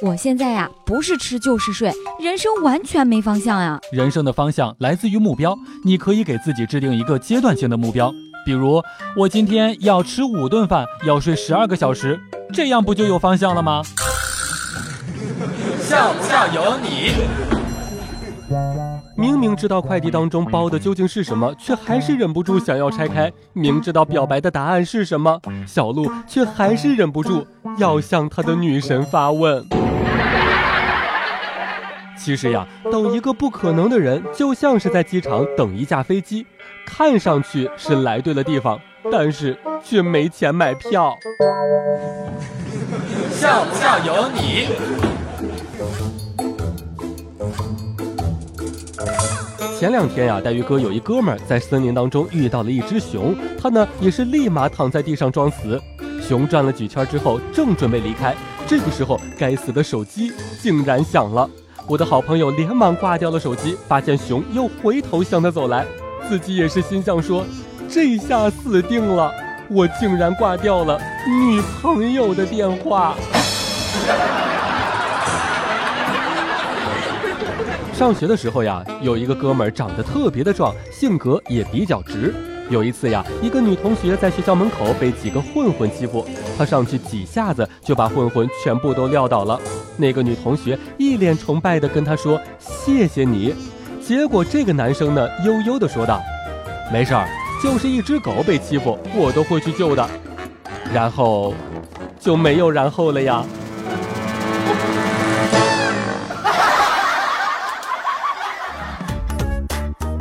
我现在呀，不是吃就是睡，人生完全没方向呀。人生的方向来自于目标，你可以给自己制定一个阶段性的目标，比如我今天要吃五顿饭，要睡十二个小时，这样不就有方向了吗？笑不笑由你。明明知道快递当中包的究竟是什么，却还是忍不住想要拆开；明知道表白的答案是什么，小鹿却还是忍不住要向他的女神发问。其实呀，等一个不可能的人，就像是在机场等一架飞机，看上去是来对了地方，但是却没钱买票。笑不笑由你。前两天呀，带鱼哥有一哥们儿在森林当中遇到了一只熊，他呢也是立马躺在地上装死。熊转了几圈之后，正准备离开，这个时候该死的手机竟然响了。我的好朋友连忙挂掉了手机，发现熊又回头向他走来，自己也是心想说：这下死定了，我竟然挂掉了女朋友的电话。上学的时候呀，有一个哥们儿长得特别的壮，性格也比较直。有一次呀，一个女同学在学校门口被几个混混欺负，她上去几下子就把混混全部都撂倒了。那个女同学一脸崇拜地跟他说：“谢谢你。”结果这个男生呢，悠悠地说道：“没事儿，就是一只狗被欺负，我都会去救的。”然后就没有然后了呀。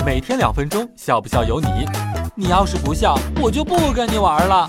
每天两分钟，笑不笑由你。你要是不笑，我就不跟你玩了。